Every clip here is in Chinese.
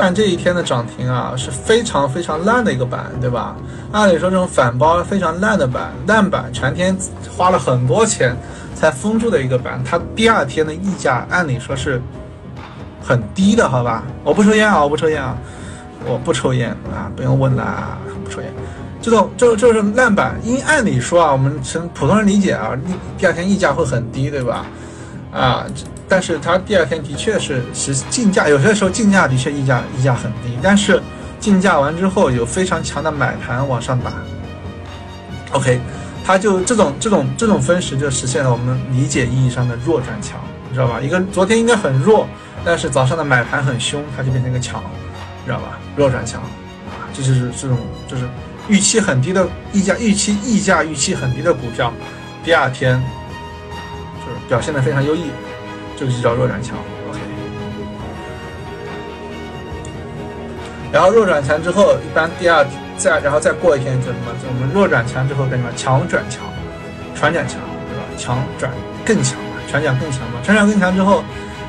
看这一天的涨停啊，是非常非常烂的一个板，对吧？按理说这种反包非常烂的板，烂板全天花了很多钱才封住的一个板，它第二天的溢价按理说是很低的，好吧？我不抽烟啊，我不抽烟啊，我不抽烟啊，不用问啦，不抽烟。这种就就是烂板，因按理说啊，我们从普通人理解啊，第二天溢价会很低，对吧？啊。但是它第二天的确是是竞价，有些时候竞价的确溢价溢价很低，但是竞价完之后有非常强的买盘往上打。OK，它就这种这种这种分时就实现了我们理解意义上的弱转强，你知道吧？一个昨天应该很弱，但是早上的买盘很凶，它就变成一个强，知道吧？弱转强啊，这就是这种就是预期很低的溢价预期溢价预期很低的股票，第二天就是表现的非常优异。这个就叫弱转强，OK。然后弱转强之后，一般第二再然后再过一天就什么？就我们弱转强之后干什么？强转强，传转强，对吧？强转更强嘛，传转更强嘛，传转更强之后，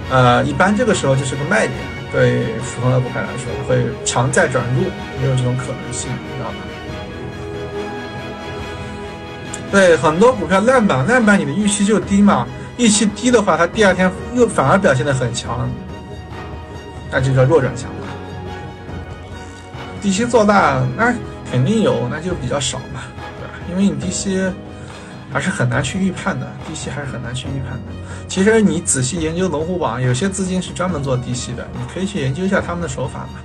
呃，一般这个时候就是个卖点，对普通的股票来说会强再转弱，也有这种可能性，知道吧？对，很多股票烂板烂板，你的预期就低嘛。预期低的话，它第二天又反而表现的很强，那就叫弱转强了。低吸做大，那肯定有，那就比较少嘛，对吧？因为你低吸还是很难去预判的，低吸还是很难去预判的。其实你仔细研究龙虎榜，有些资金是专门做低吸的，你可以去研究一下他们的手法嘛，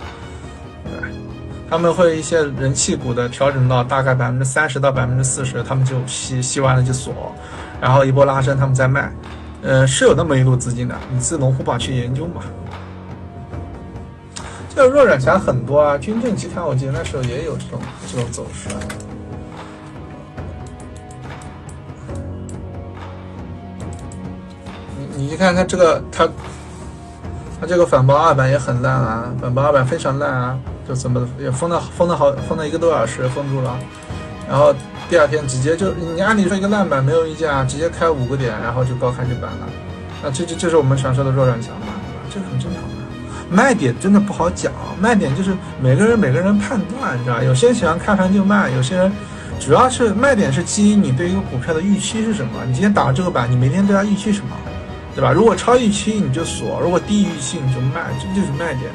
他们会一些人气股的调整到大概百分之三十到百分之四十，他们就吸吸完了就锁。然后一波拉升，他们再卖，呃，是有那么一路资金的，你自龙虎榜去研究嘛。这个弱转强很多啊，军政集团我记得那时候也有这种这种走势。你你看看这个，它它这个反包二板也很烂啊，反包二板非常烂啊，就怎么也封了封了好封了一个多小时，封住了，然后。第二天直接就你按理说一个烂板没有溢价，直接开五个点，然后就高开就板了，那这这这是我们常说的弱转强嘛，对吧？这很正常的。卖点真的不好讲，卖点就是每个人每个人判断，你知道有些人喜欢开盘就卖，有些人主要是卖点是基于你对一个股票的预期是什么。你今天打了这个板，你明天对它预期什么，对吧？如果超预期你就锁，如果低于预期你就卖，这就是卖点，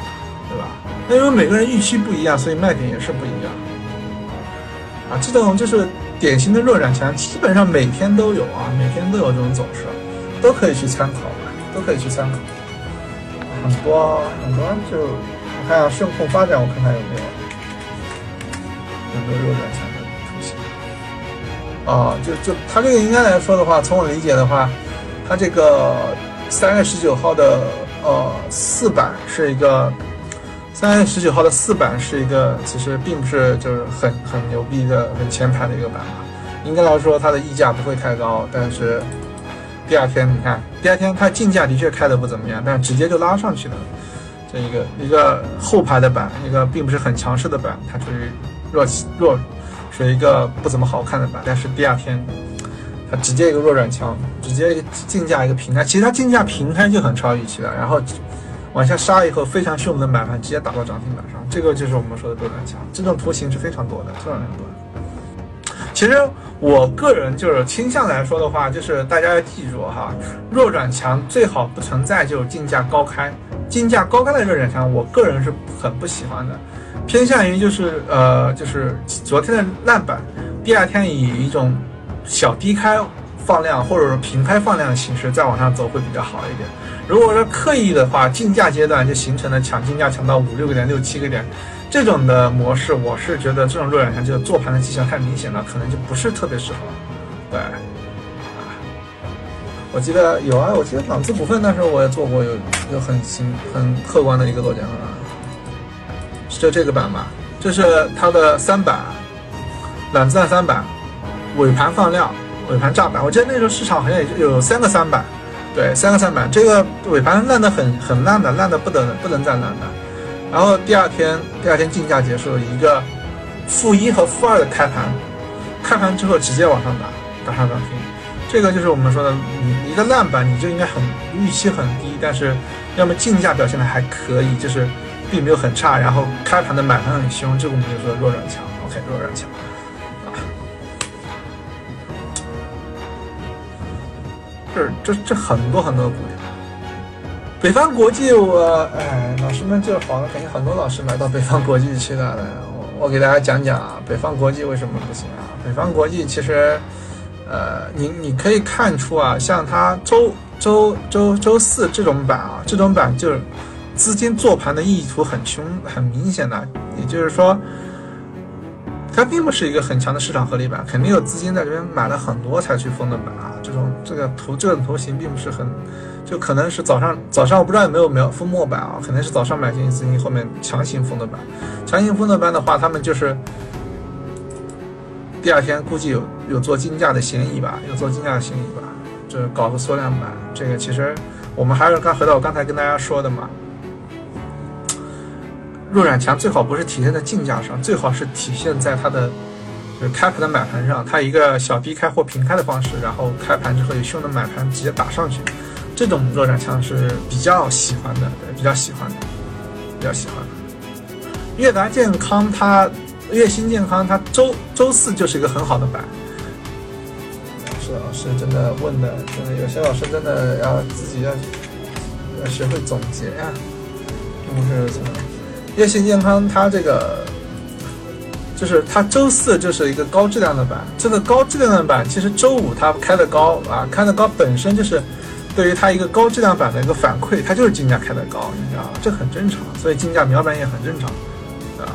对吧？那因为每个人预期不一样，所以卖点也是不一样。啊，这种就是。典型的弱转强，基本上每天都有啊，每天都有这种走势，都可以去参考吧，都可以去参考。很多很多，就我看下顺控发展，我看看有没有有没有弱转强的出现。啊，就就它这个应该来说的话，从我理解的话，它这个三月十九号的呃四板是一个。三月十九号的四板是一个，其实并不是就是很很牛逼的、很前排的一个板嘛。应该来说，它的溢价不会太高，但是第二天你看，第二天它竞价的确开的不怎么样，但直接就拉上去了。这一个一个后排的板，一个并不是很强势的板，它属于弱弱，属于一个不怎么好看的板。但是第二天它直接一个弱转强，直接竞价一个平开，其实它竞价平开就很超预期了，然后。往下杀以后，非常凶猛的买盘直接打到涨停板上，这个就是我们说的弱转强。这种图形是非常多的，非常多。其实我个人就是倾向来说的话，就是大家要记住哈，弱转强最好不存在就是竞价高开，竞价高开的弱转强，我个人是很不喜欢的，偏向于就是呃就是昨天的烂板，第二天以一种小低开放量或者说平开放量的形式再往上走会比较好一点。如果说刻意的话，竞价阶段就形成了抢竞价抢到五六个点、六七个点，这种的模式，我是觉得这种弱转强就做盘的迹象太明显了，可能就不是特别适合。对，我记得有啊，我记得朗姿股份那时候我也做过，有有很行很客观的一个落点啊，就这个板吧，这是它的三板，揽资三板，尾盘放量，尾盘炸板，我记得那时候市场好像也就有三个三板。对，三个三板，这个尾盘烂的很很烂的，烂的不能不能再烂的。然后第二天，第二天竞价结束，一个负一和负二的开盘，开盘之后直接往上打，打上涨停。这个就是我们说的，你一个烂板，你就应该很预期很低，但是要么竞价表现的还可以，就是并没有很差，然后开盘的买盘很凶，这个我们就说弱转强。OK，弱转强。这这这很多很多股票，北方国际我哎，老师们这好了，肯定很多老师买到北方国际去了。我我给大家讲讲啊，北方国际为什么不行啊？北方国际其实，呃，你你可以看出啊，像它周周周周四这种板啊，这种板就是资金做盘的意图很凶很明显的，也就是说。它并不是一个很强的市场合理板，肯定有资金在这边买了很多才去封的板啊。这种这个图这种图形并不是很，就可能是早上早上我不知道有没有没有封末板啊，可能是早上买进资金后面强行封的板，强行封的板的话，他们就是第二天估计有有做竞价的嫌疑吧，有做竞价的嫌疑吧，这搞个缩量板，这个其实我们还是刚回到我刚才跟大家说的嘛。弱转强最好不是体现在竞价上，最好是体现在它的就开盘的买盘上。它一个小低开或平开的方式，然后开盘之后有凶的买盘直接打上去，这种弱转强是比较喜欢的，对，比较喜欢的，比较喜欢的。悦达健康它，悦新健康它周周四就是一个很好的板。是老师真的问的，真的有些老师真的要自己要要学会总结呀，不是什么。叶信健康，它这个就是它周四就是一个高质量的板，这个高质量的板其实周五它开的高啊，开的高本身就是对于它一个高质量板的一个反馈，它就是竞价开的高，你知道吗？这很正常，所以竞价秒板也很正常，啊。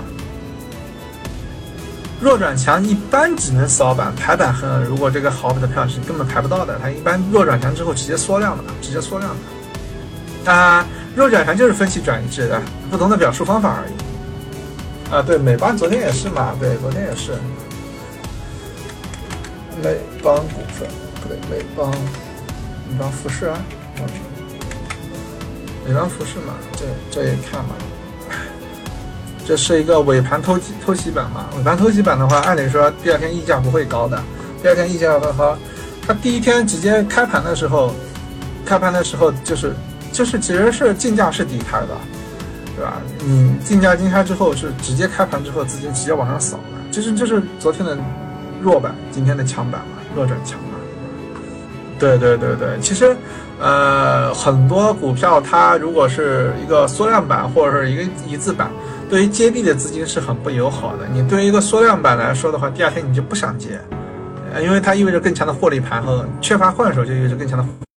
弱转强一般只能扫板排板很，如果这个好的票是根本排不到的，它一般弱转强之后直接缩量的，直接缩量的，啊。弱转强就是分析转移制的，不同的表述方法而已。啊，对，美邦昨天也是嘛，对，昨天也是。美邦股份，不对，美邦，美邦服饰啊，美邦服饰嘛，这这也看嘛。这是一个尾盘偷偷袭板嘛，尾盘偷袭板的话，按理说第二天溢价不会高的，第二天溢价的话，它第一天直接开盘的时候，开盘的时候就是。就是其实是竞价是低开的，对吧？你竞价低开之后是直接开盘之后资金直接往上扫的，其实就是昨天的弱板，今天的强板嘛，弱转强嘛。对对对对，其实呃很多股票它如果是一个缩量板或者是一个一字板，对于接力的资金是很不友好的。你对于一个缩量板来说的话，第二天你就不想接，因为它意味着更强的获利盘和缺乏换手就意味着更强的。